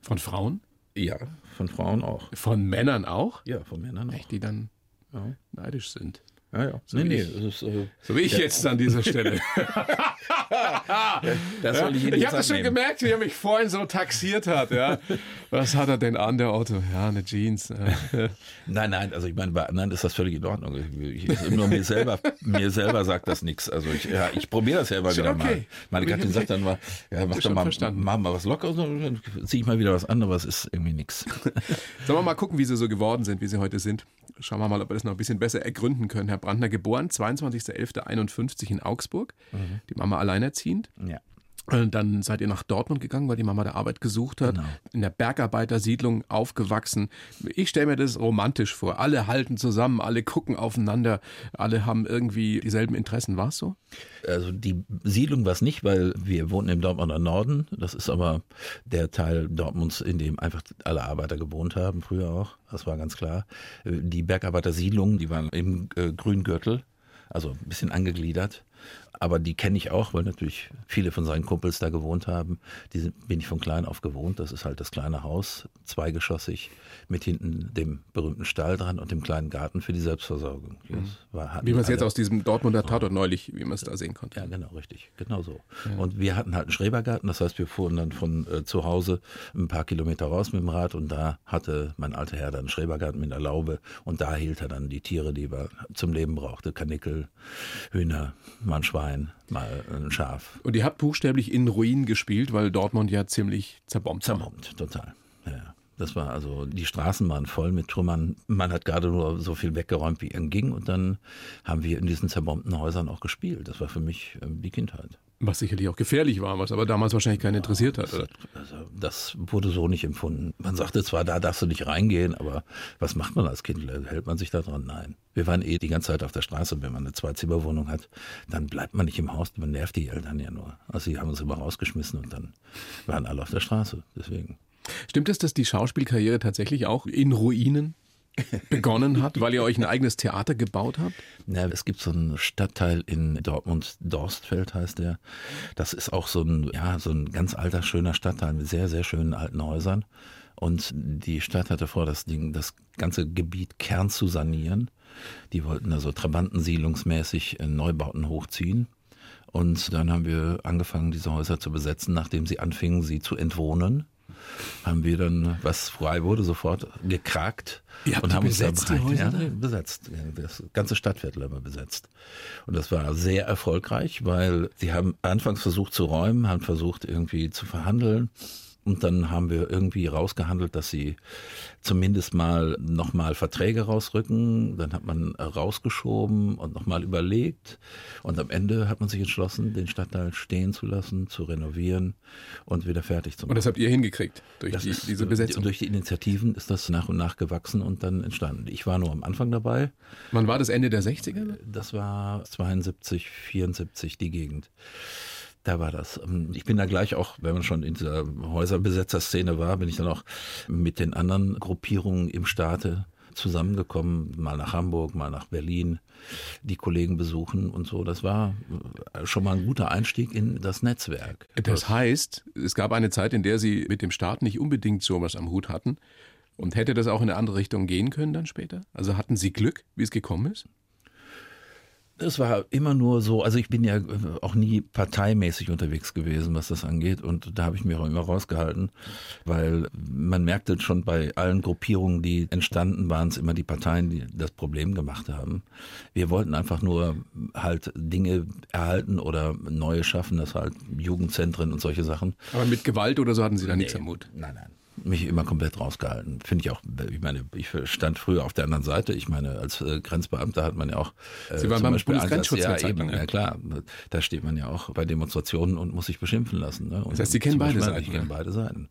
Von Frauen? Ja, von Frauen auch. Von Männern auch? Ja, von Männern auch. Echt, die dann Ja, neidisch sind. Ja. ja. So nee, nee, ist, äh, So wie ich jetzt an dieser Stelle. das soll ich ich habe das schon gemerkt, wie er mich vorhin so taxiert hat. Ja. Was hat er denn an, der Otto? Ja, eine Jeans. Nein, nein, also ich meine, bei anderen ist das völlig in Ordnung. Ich, ich, nur mir selber, mir selber sagt das nichts. Also ich, ja, ich probiere das Schon wieder okay. mal. Meine Gattin sagt dann mal, ja, mach doch mal, verstanden. mach mal was Lockeres, und dann ziehe ich mal wieder was an, aber es ist irgendwie nichts. Sollen wir mal gucken, wie sie so geworden sind, wie sie heute sind? Schauen wir mal, ob wir das noch ein bisschen besser ergründen können. Herr Brandner, geboren 22.11.51 in Augsburg. Die Mama alleinerziehend. Ja. Und Dann seid ihr nach Dortmund gegangen, weil die Mama da Arbeit gesucht hat. Genau. In der Bergarbeitersiedlung aufgewachsen. Ich stelle mir das romantisch vor. Alle halten zusammen, alle gucken aufeinander, alle haben irgendwie dieselben Interessen. War es so? Also die Siedlung war es nicht, weil wir wohnen im Dortmunder Norden. Das ist aber der Teil Dortmunds, in dem einfach alle Arbeiter gewohnt haben, früher auch. Das war ganz klar. Die Bergarbeitersiedlungen, die waren im äh, Grüngürtel, also ein bisschen angegliedert. Aber die kenne ich auch, weil natürlich viele von seinen Kumpels da gewohnt haben. Die sind, bin ich von klein auf gewohnt. Das ist halt das kleine Haus, zweigeschossig, mit hinten dem berühmten Stall dran und dem kleinen Garten für die Selbstversorgung. Das war, Wie man es jetzt aus diesem Dortmunder Tatort neulich, wie man es da sehen konnte. ja, genau, richtig. Genau so. Und wir hatten halt einen Schrebergarten, das heißt, wir fuhren dann von äh, zu Hause ein paar Kilometer raus mit dem Rad und da hatte mein alter Herr dann einen Schrebergarten mit einer Laube und da hielt er dann die Tiere, die er zum Leben brauchte. Kanickel, Hühner, mal ein Schwein, mal ein Schaf. Und ihr habt buchstäblich in Ruinen gespielt, weil Dortmund ja ziemlich zerbombt war. Zerbombt, total. Ja, ja. Das war also, die Straßen waren voll mit Trümmern. Man hat gerade nur so viel weggeräumt, wie irgend ging. Und dann haben wir in diesen zerbombten Häusern auch gespielt. Das war für mich ähm, die Kindheit. Was sicherlich auch gefährlich war, was aber damals wahrscheinlich keinen interessiert hat. Oder? Also das wurde so nicht empfunden. Man sagte zwar, da darfst du nicht reingehen, aber was macht man als Kind? Hält man sich da dran? Nein. Wir waren eh die ganze Zeit auf der Straße. Wenn man eine Zwei-Zimmer-Wohnung hat, dann bleibt man nicht im Haus. Man nervt die Eltern ja nur. Also die haben uns immer rausgeschmissen und dann waren alle auf der Straße. Deswegen. Stimmt es, dass die Schauspielkarriere tatsächlich auch in Ruinen begonnen hat, weil ihr euch ein eigenes Theater gebaut habt? Ja, es gibt so einen Stadtteil in Dortmund, Dorstfeld heißt der. Das ist auch so ein, ja, so ein ganz alter, schöner Stadtteil mit sehr, sehr schönen alten Häusern. Und die Stadt hatte vor, das Ding, das ganze Gebiet Kern zu sanieren. Die wollten also Trabantensiedlungsmäßig äh, Neubauten hochziehen. Und dann haben wir angefangen, diese Häuser zu besetzen, nachdem sie anfingen, sie zu entwohnen. Haben wir dann, was frei wurde, sofort gekragt und haben uns da besetzt, die bereit- Häuser ja, besetzt. Das ganze Stadtviertel haben wir besetzt. Und das war sehr erfolgreich, weil sie haben anfangs versucht zu räumen, haben versucht irgendwie zu verhandeln. Und dann haben wir irgendwie rausgehandelt, dass sie zumindest mal nochmal Verträge rausrücken. Dann hat man rausgeschoben und nochmal überlegt. Und am Ende hat man sich entschlossen, den Stadtteil stehen zu lassen, zu renovieren und wieder fertig zu machen. Und das habt ihr hingekriegt durch die, ist, diese Besetzung? Durch die Initiativen ist das nach und nach gewachsen und dann entstanden. Ich war nur am Anfang dabei. Wann war das Ende der 60er? Das war 72, 74 die Gegend. Da war das. Ähm, ich bin da gleich auch, wenn man schon in dieser Häuserbesetzerszene war, bin ich dann auch mit den anderen Gruppierungen im Staate zusammengekommen, mal nach Hamburg, mal nach Berlin, die Kollegen besuchen und so. Das war äh, schon mal ein guter Einstieg in das Netzwerk. Das heißt, es gab eine Zeit, in der Sie mit dem Staat nicht unbedingt sowas am Hut hatten. Und hätte das auch in eine andere Richtung gehen können dann später? Also hatten Sie Glück, wie es gekommen ist? Es war immer nur so, also ich bin ja auch nie parteimäßig unterwegs gewesen, was das angeht. Und da habe ich mich auch immer rausgehalten, weil man merkte schon bei allen Gruppierungen, die entstanden waren, es immer die Parteien, die das Problem gemacht haben. Wir wollten einfach nur halt Dinge erhalten oder neue schaffen, das halt Jugendzentren und solche Sachen. Aber mit Gewalt oder so hatten Sie da nee, nichts am Mut? Nein, nein mich immer komplett rausgehalten. Finde ich auch, ich meine, ich stand früher auf der anderen Seite. Ich meine, als äh, Grenzbeamter hat man ja auch äh, Sie waren beim Bundesgrenzschutz ja, eben, ja klar, da steht man ja auch bei Demonstrationen und muss sich beschimpfen lassen. Ne? Und das heißt, Sie kennen beide Seiten. Ich kenne beide Seiten.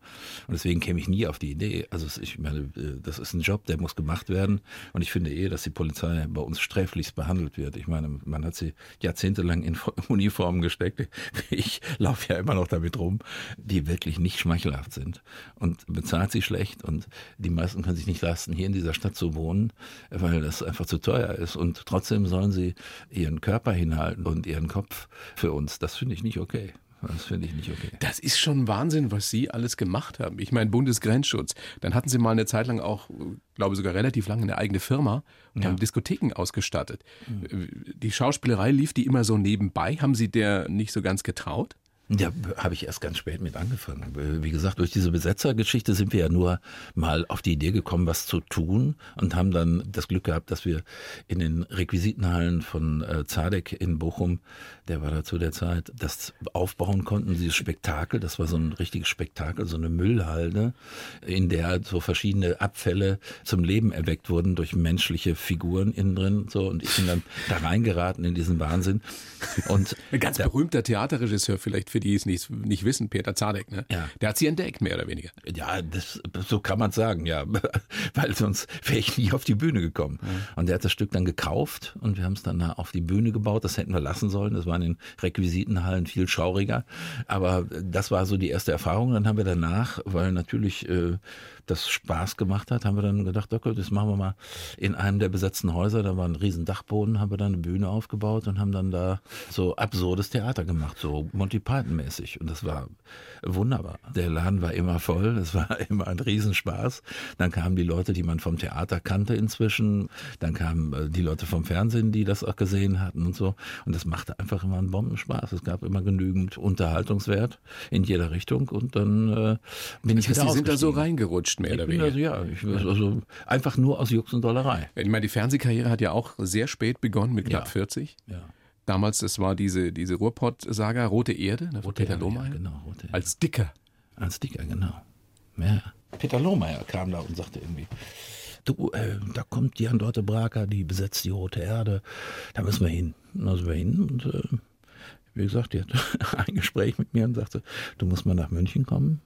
Und deswegen käme ich nie auf die Idee. Also ich meine, äh, das ist ein Job, der muss gemacht werden. Und ich finde eh, dass die Polizei bei uns sträflichst behandelt wird. Ich meine, man hat sie jahrzehntelang in Uniformen gesteckt. Ich laufe ja immer noch damit rum, die wirklich nicht schmeichelhaft sind. Und bezahlt sie schlecht und die meisten können sich nicht leisten, hier in dieser Stadt zu wohnen, weil das einfach zu teuer ist. Und trotzdem sollen sie ihren Körper hinhalten und ihren Kopf für uns. Das finde ich nicht okay. Das finde ich nicht okay. Das ist schon Wahnsinn, was Sie alles gemacht haben. Ich meine, Bundesgrenzschutz. Dann hatten Sie mal eine Zeit lang auch, glaube ich, sogar relativ lange eine eigene Firma und ja. haben Diskotheken ausgestattet. Mhm. Die Schauspielerei lief die immer so nebenbei. Haben Sie der nicht so ganz getraut? Ja, habe ich erst ganz spät mit angefangen. Wie gesagt, durch diese Besetzergeschichte sind wir ja nur mal auf die Idee gekommen, was zu tun und haben dann das Glück gehabt, dass wir in den Requisitenhallen von äh, Zadek in Bochum, der war da zu der Zeit, das aufbauen konnten, dieses Spektakel. Das war so ein richtiges Spektakel, so eine Müllhalde, in der so verschiedene Abfälle zum Leben erweckt wurden durch menschliche Figuren innen drin. So und ich bin dann da reingeraten in diesen Wahnsinn. Und ein ganz berühmter Theaterregisseur vielleicht für die es nicht, nicht wissen, Peter Zadek, ne? Ja. Der hat sie entdeckt, mehr oder weniger. Ja, das, so kann man sagen, ja. Weil sonst wäre ich nie auf die Bühne gekommen. Ja. Und der hat das Stück dann gekauft und wir haben es dann auf die Bühne gebaut. Das hätten wir lassen sollen. Das war in den Requisitenhallen viel schauriger. Aber das war so die erste Erfahrung. Dann haben wir danach, weil natürlich äh, das Spaß gemacht hat, haben wir dann gedacht, okay, das machen wir mal in einem der besetzten Häuser. Da war ein riesen Dachboden, haben wir dann eine Bühne aufgebaut und haben dann da so absurdes Theater gemacht, so Monty Python mäßig. Und das war wunderbar. Der Laden war immer voll, es war immer ein Riesenspaß. Dann kamen die Leute, die man vom Theater kannte inzwischen. Dann kamen äh, die Leute vom Fernsehen, die das auch gesehen hatten und so. Und das machte einfach immer einen Bombenspaß. Es gab immer genügend Unterhaltungswert in jeder Richtung. Und dann äh, bin das ich heißt, wieder Sie sind da so reingerutscht, mehr oder weniger. Also, ja, ich, also einfach nur aus Jux und Dollerei. Ich meine, die Fernsehkarriere hat ja auch sehr spät begonnen, mit knapp ja. 40. Ja. Damals, das war diese, diese Ruhrpott-Saga, Rote Erde, ne, Rote Peter Erde, Lohmeier. Ja, genau, Rote Erde. Als Dicker. Als Dicker, genau. Ja. Peter Lohmeier kam da und sagte irgendwie, du, äh, da kommt die Dorte Braker, die besetzt die Rote Erde, da müssen wir hin. Und da sind wir hin und äh, wie gesagt, die hat ein Gespräch mit mir und sagte, du musst mal nach München kommen.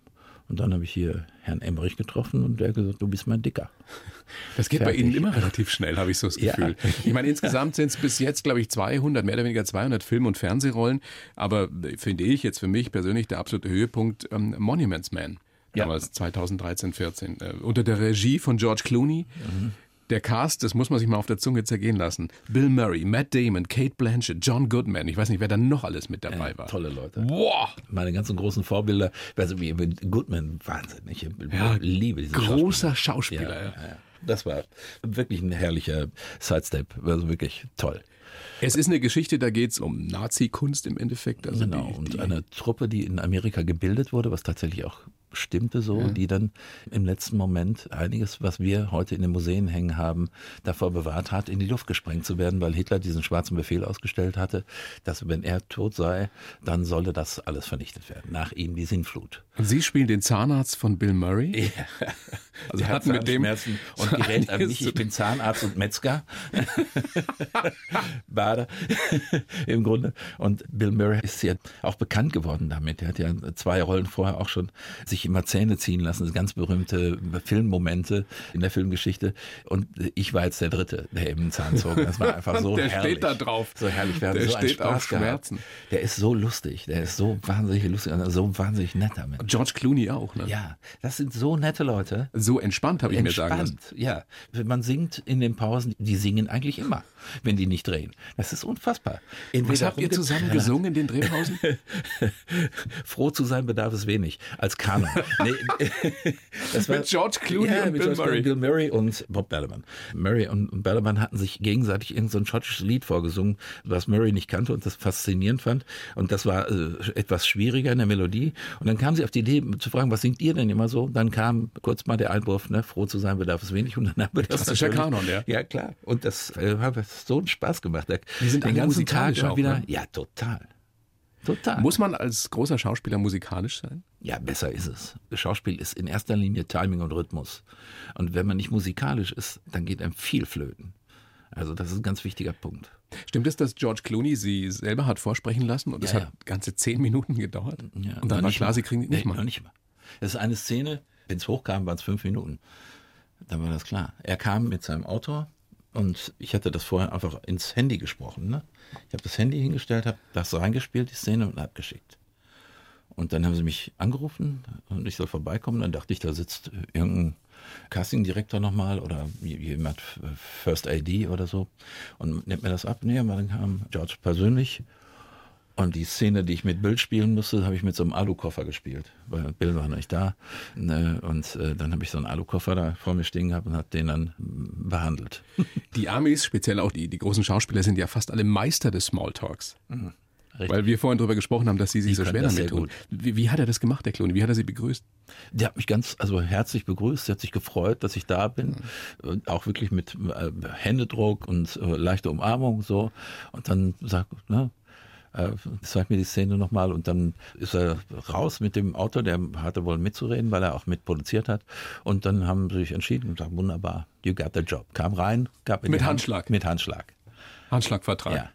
Und dann habe ich hier Herrn Emmerich getroffen und der hat gesagt, du bist mein Dicker. Das geht Fertig. bei Ihnen immer relativ schnell, habe ich so das Gefühl. Ja. Ich meine, insgesamt sind es bis jetzt, glaube ich, 200, mehr oder weniger 200 Film- und Fernsehrollen. Aber finde ich jetzt für mich persönlich der absolute Höhepunkt ähm, Monuments Man. Damals ja. 2013, 14. Äh, unter der Regie von George Clooney. Mhm. Der Cast, das muss man sich mal auf der Zunge zergehen lassen. Bill Murray, Matt Damon, Kate Blanchett, John Goodman. Ich weiß nicht, wer da noch alles mit dabei ja, war. Tolle Leute. Boah! Meine ganzen großen Vorbilder, also wie Goodman, Wahnsinn. Ich ja, liebe diesen Großer Schauspieler. Schauspieler ja, ja. Das war wirklich ein herrlicher Sidestep. Also wirklich toll. Es ist eine Geschichte, da geht es um Nazi-Kunst im Endeffekt. Also genau, die, und eine Truppe, die in Amerika gebildet wurde, was tatsächlich auch stimmte so, ja. die dann im letzten Moment einiges, was wir heute in den Museen hängen haben, davor bewahrt hat, in die Luft gesprengt zu werden, weil Hitler diesen schwarzen Befehl ausgestellt hatte, dass wenn er tot sei, dann solle das alles vernichtet werden. Nach ihm die Sinnflut. Und Sie spielen den Zahnarzt von Bill Murray? Ja. Also hatten mit dem und gerät an mich, ich bin Zahnarzt und Metzger. Bader im Grunde. Und Bill Murray ist ja auch bekannt geworden damit. Er hat ja zwei Rollen vorher auch schon sich immer Zähne ziehen lassen. Ganz berühmte Filmmomente in der Filmgeschichte. Und ich war jetzt der Dritte, der eben Zahn zog. Das war einfach so der herrlich. steht da drauf. So herrlich. Wir haben der so steht einen Spaß auf Schmerzen. Gehabt. Der ist so lustig. Der ist so wahnsinnig lustig und so wahnsinnig nett damit. George Clooney auch, ne? Ja, das sind so nette Leute. So entspannt, habe ich Entspannt, mir sagen lassen. ja. Man singt in den Pausen, die singen eigentlich immer, wenn die nicht drehen. Das ist unfassbar. Was habt ihr zusammen gesungen in den Drehpausen? Froh zu sein bedarf es wenig. Als Kanon. Nee, das mit George Clooney ja, und mit Bill George Murray. Bill Murray und Bob Balaban. Murray und Balaban hatten sich gegenseitig irgendein so ein schottisches Lied vorgesungen, was Murray nicht kannte und das faszinierend fand. Und das war äh, etwas schwieriger in der Melodie. Und dann kam sie auf die Idee zu fragen, was singt ihr denn immer so? Dann kam kurz mal der Einwurf, ne, froh zu sein bedarf es wenig. Und dann haben wir das Klassischer natürlich- Kanon, ja. Ja, klar. Und das äh, so einen Spaß gemacht. Die sind den ganzen Tag auch, wieder. ne? Ja, total. Total. Muss man als großer Schauspieler musikalisch sein? Ja, besser ist es. Schauspiel ist in erster Linie Timing und Rhythmus. Und wenn man nicht musikalisch ist, dann geht einem viel flöten. Also das ist ein ganz wichtiger Punkt. Stimmt es, dass George Clooney sie selber hat vorsprechen lassen und es Ja, hat ja. ganze zehn Minuten gedauert? Ja, und dann war klar, mal. sie kriegen die nicht nee, mal. Noch nicht mal. Das ist eine Szene, wenn es hochkam, waren es fünf Minuten. Dann war das klar. Er kam mit seinem Auto und ich hatte das vorher einfach ins Handy gesprochen. Ne? Ich habe das Handy hingestellt, habe das reingespielt, die Szene und abgeschickt. Und dann haben sie mich angerufen und ich soll vorbeikommen. Dann dachte ich, da sitzt irgendein Casting-Direktor nochmal oder jemand First AD oder so und nimmt mir das ab. Nee, aber dann kam George persönlich und die Szene, die ich mit Bill spielen musste, habe ich mit so einem Alukoffer gespielt, weil Bill war nicht da. Ne, Und äh, dann habe ich so einen Alukoffer da vor mir stehen gehabt und habe den dann behandelt. Die Amis, speziell auch die, die großen Schauspieler, sind ja fast alle Meister des Smalltalks. Weil wir vorhin darüber gesprochen haben, dass sie sich Die so schwer damit tun. Wie, wie hat er das gemacht, der Clooney? Wie hat er sie begrüßt? Der hat mich ganz also herzlich begrüßt, der hat sich gefreut, dass ich da bin. Und auch wirklich mit äh, Händedruck und äh, leichter Umarmung so. Und dann sagt, ne, äh, zeig mir die Szene nochmal und dann ist er raus mit dem Auto, der hatte wohl mitzureden, weil er auch mitproduziert hat. Und dann haben sie sich entschieden und gesagt, wunderbar, you got the job. Kam rein, gab mir Mit die Hand- Handschlag. Mit Handschlag. Handschlagvertrag. Ja.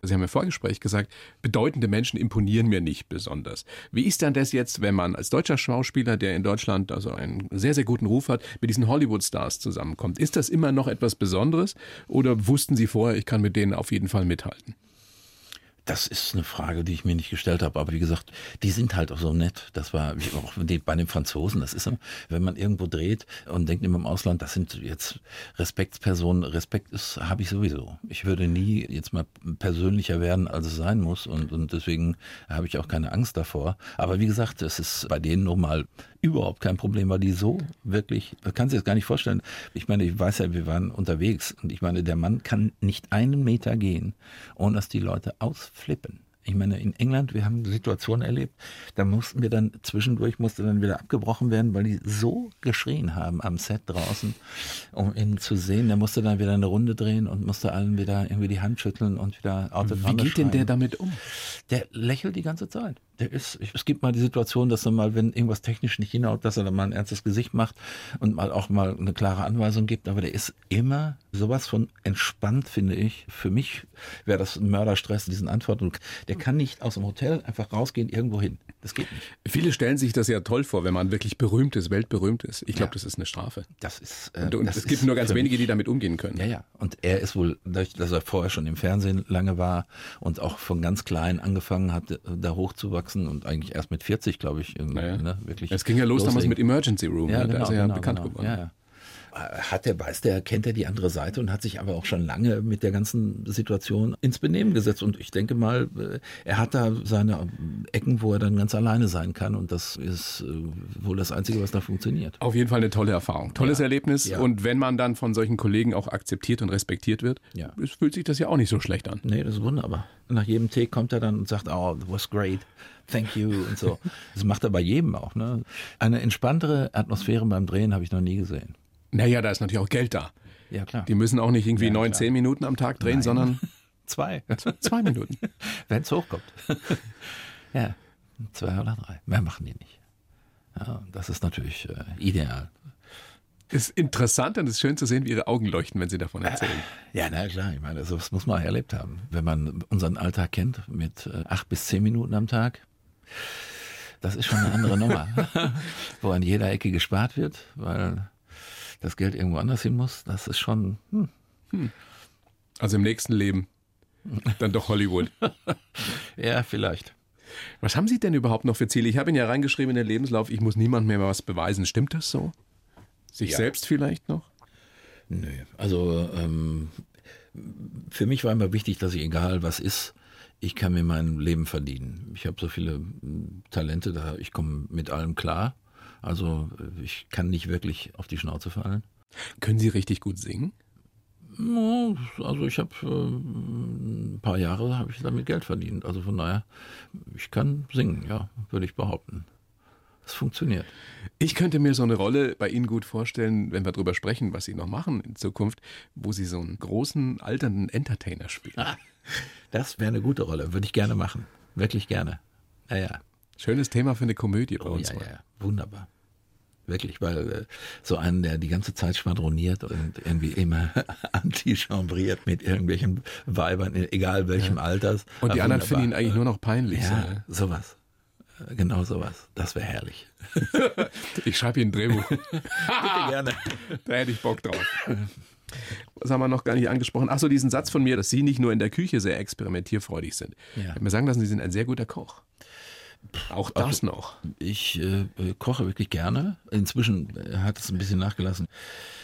Sie haben im Vorgespräch gesagt, bedeutende Menschen imponieren mir nicht besonders. Wie ist denn das jetzt, wenn man als deutscher Schauspieler, der in Deutschland also einen sehr, sehr guten Ruf hat, mit diesen Hollywood-Stars zusammenkommt? Ist das immer noch etwas Besonderes oder wussten Sie vorher, ich kann mit denen auf jeden Fall mithalten? Das ist eine Frage, die ich mir nicht gestellt habe. Aber wie gesagt, die sind halt auch so nett. Das war auch bei den Franzosen. Das ist, wenn man irgendwo dreht und denkt immer im Ausland, das sind jetzt Respektspersonen. Respekt ist, habe ich sowieso. Ich würde nie jetzt mal persönlicher werden, als es sein muss. Und, und deswegen habe ich auch keine Angst davor. Aber wie gesagt, es ist bei denen nun mal überhaupt kein Problem, weil die so wirklich, das du dir jetzt gar nicht vorstellen. Ich meine, ich weiß ja, wir waren unterwegs und ich meine, der Mann kann nicht einen Meter gehen, ohne dass die Leute ausflippen. Ich meine, in England, wir haben Situationen erlebt, da mussten wir dann zwischendurch musste dann wieder abgebrochen werden, weil die so geschrien haben am Set draußen, um ihn zu sehen. Der musste dann wieder eine Runde drehen und musste allen wieder irgendwie die Hand schütteln und wieder Wie Autogramme geht denn der damit um? Der lächelt die ganze Zeit. Der ist, es gibt mal die Situation, dass er mal, wenn irgendwas technisch nicht hinhaut, dass er dann mal ein ernstes Gesicht macht und mal auch mal eine klare Anweisung gibt. Aber der ist immer sowas von entspannt, finde ich. Für mich wäre das ein Mörderstress, diesen Antworten. Der kann nicht aus dem Hotel einfach rausgehen irgendwo hin. Das geht nicht. Viele stellen sich das ja toll vor, wenn man wirklich berühmt ist, weltberühmt ist. Ich glaube, Ja. das ist eine Strafe. Das ist, äh, Und, und das es gibt nur ganz wenige, die damit umgehen können. Ja, ja. Und er ist wohl, dadurch, dass er vorher schon im Fernsehen lange war und auch von ganz klein angefangen hat, da hochzuwachsen und eigentlich erst mit 40, glaube ich, Naja. ne, wirklich. Es ging ja los damals loslegen. mit Emergency Room. Ja, ne? genau, da ist er ja genau, bekannt genau. geworden. Ja, ja. Hat er, weiß der, kennt er die andere Seite und hat sich aber auch schon lange mit der ganzen Situation ins Benehmen gesetzt. Und ich denke mal, äh, er hat da seine Ecken, wo er dann ganz alleine sein kann. Und das ist äh, wohl das Einzige, was da funktioniert. Auf jeden Fall eine tolle Erfahrung. Tolles Ja. Erlebnis. Ja. Und wenn man dann von solchen Kollegen auch akzeptiert und respektiert wird, Ja. fühlt sich das ja auch nicht so schlecht an. Nee, das ist wunderbar. Nach jedem Take kommt er dann und sagt, oh, that was great, thank you und so. Das macht er bei jedem auch. Ne? Eine entspanntere Atmosphäre beim Drehen habe ich noch nie gesehen. Naja, da ist natürlich auch Geld da. Ja, klar. Die müssen auch nicht irgendwie Ja, neun, zehn Minuten am Tag drehen, Nein. sondern Zwei, zwei Minuten. wenn es hochkommt. ja, zwei oder drei. Mehr machen die nicht. Ja, das ist natürlich äh, ideal. Ist interessant und es ist schön zu sehen, wie ihre Augen leuchten, wenn sie davon erzählen. Ja, na klar, ich meine, das muss man auch erlebt haben. Wenn man unseren Alltag kennt mit äh, acht bis zehn Minuten am Tag, das ist schon eine andere Nummer, wo an jeder Ecke gespart wird, weil das Geld irgendwo anders hin muss. Das ist schon, hm, Also im nächsten Leben dann doch Hollywood. ja, vielleicht. Was haben Sie denn überhaupt noch für Ziele? Ich habe Ihnen ja reingeschrieben in den Lebenslauf, ich muss niemandem mehr was beweisen. Stimmt das so? Sich Ja. selbst vielleicht noch? Nö, also ähm, für mich war immer wichtig, dass ich, egal was ist, ich kann mir mein Leben verdienen. Ich habe so viele mm, Talente, da ich komme mit allem klar. Also äh, ich kann nicht wirklich auf die Schnauze fallen. Können Sie richtig gut singen? Also ich habe äh, ein paar Jahre habe ich damit Geld verdient. Also von daher, ich kann singen, ja, würde ich behaupten. Es funktioniert. Ich könnte mir so eine Rolle bei Ihnen gut vorstellen, wenn wir darüber sprechen, was Sie noch machen in Zukunft, wo Sie so einen großen, alternden Entertainer spielen. Das wäre eine gute Rolle, würde ich gerne machen. Wirklich gerne. Ja, ja. Schönes Thema für eine Komödie bei Oh, uns. ja, ja, ja. Wunderbar. Wirklich, weil äh, so einen, der die ganze Zeit schwadroniert und irgendwie immer anti-chambriert mit irgendwelchen Weibern, egal welchem Alters. Und die Ah, anderen finden ihn eigentlich nur noch peinlich. Ja, so, ne? sowas. Äh, Genau sowas. Das wäre herrlich. Ich schreibe Ihnen ein Drehbuch. Bitte gerne. Da hätte ich Bock drauf. Was haben wir noch gar nicht angesprochen? Achso, diesen Satz von mir, dass Sie nicht nur in der Küche sehr experimentierfreudig sind. Ja. Ich habe mir sagen lassen, Sie sind ein sehr guter Koch. Auch das noch. Ich äh, äh, koche wirklich gerne. Inzwischen äh, hat es ein bisschen nachgelassen.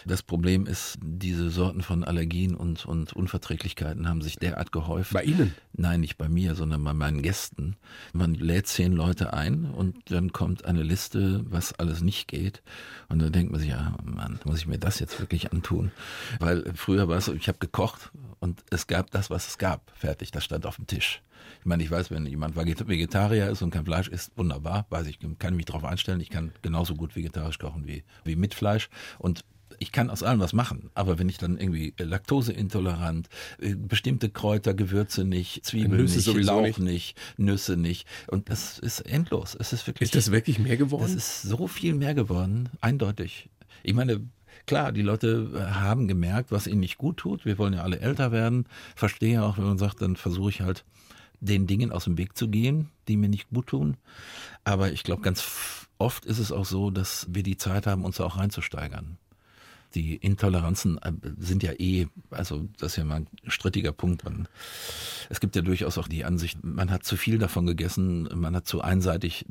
Das Problem ist, diese Sorten von Allergien und, und Unverträglichkeiten haben sich derart gehäuft. Bei Ihnen? Nein, nicht bei mir, sondern bei meinen Gästen. Man lädt zehn Leute ein und dann kommt eine Liste, was alles nicht geht. Und dann denkt man sich, ja, Mann, muss ich mir das jetzt wirklich antun? Weil früher war es so, ich habe gekocht und es gab das, was es gab. Fertig, das stand auf dem Tisch. Ich meine, ich weiß, wenn jemand Veget- Vegetarier ist und kein Fleisch isst, wunderbar, weiß ich, kann mich darauf einstellen. Ich kann genauso gut vegetarisch kochen wie, wie mit Fleisch. Und ich kann aus allem was machen, aber wenn ich dann irgendwie laktoseintolerant, äh, bestimmte Kräuter, Gewürze nicht, Zwiebeln Nüsse nicht, Lauch nicht. nicht. Nüsse nicht und das ist endlos. Es ist wirklich Ist das wirklich mehr geworden? das ist so viel mehr geworden, eindeutig. Ich meine, klar, die Leute äh, haben gemerkt, was ihnen nicht gut tut. Wir wollen ja alle älter werden. Verstehe auch, wenn man sagt, dann versuche ich halt den Dingen aus dem Weg zu gehen, die mir nicht gut tun. Aber ich glaube, ganz oft ist es auch so, dass wir die Zeit haben, uns auch reinzusteigern. Die Intoleranzen äh, sind ja eh, also das ist ja mal ein strittiger Punkt. Man, es gibt ja durchaus auch die Ansicht, man hat zu viel davon gegessen, man hat zu einseitig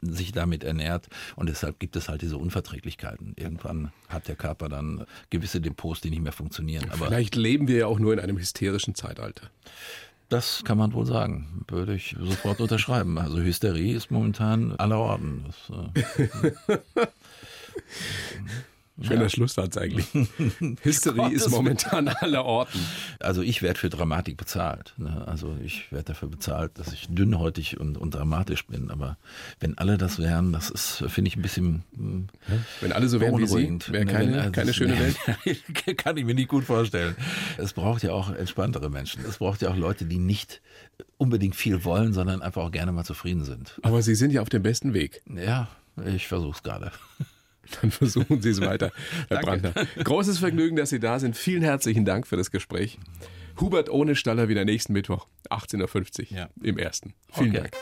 sich damit ernährt und deshalb gibt es halt diese Unverträglichkeiten. Irgendwann hat der Körper dann gewisse Depots, die nicht mehr funktionieren. Aber Vielleicht leben wir ja auch nur in einem hysterischen Zeitalter. Das kann man wohl sagen, würde ich sofort unterschreiben. Also Hysterie ist momentan aller Orten. Das, äh, Schöner Schlusssatz eigentlich. Hysterie ist momentan aller Orten. Also ich werde für Dramatik bezahlt. Ne? Also ich werde dafür bezahlt, dass ich dünnhäutig und, und dramatisch bin. Aber wenn alle das wären, das ist, finde ich, ein bisschen hm, Wenn alle so wären wie Sie, wäre Ne, keine, also keine schöne Welt. Kann ich mir nicht gut vorstellen. Es braucht ja auch entspanntere Menschen. Es braucht ja auch Leute, die nicht unbedingt viel wollen, sondern einfach auch gerne mal zufrieden sind. Aber Sie sind ja auf dem besten Weg. Ja, ich versuche es gerade. Dann versuchen Sie es weiter, Herr. Brandner. Großes Vergnügen, dass Sie da sind. Vielen herzlichen Dank für das Gespräch. Hubert ohne Staller wieder nächsten Mittwoch, 18.50 Uhr Ja. im ersten. Vielen Okay. Dank.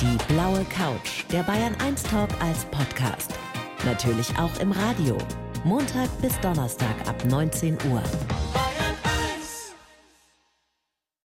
Die blaue Couch, der Bayern 1 Talk als Podcast. Natürlich auch im Radio. Montag bis Donnerstag ab 19 Uhr.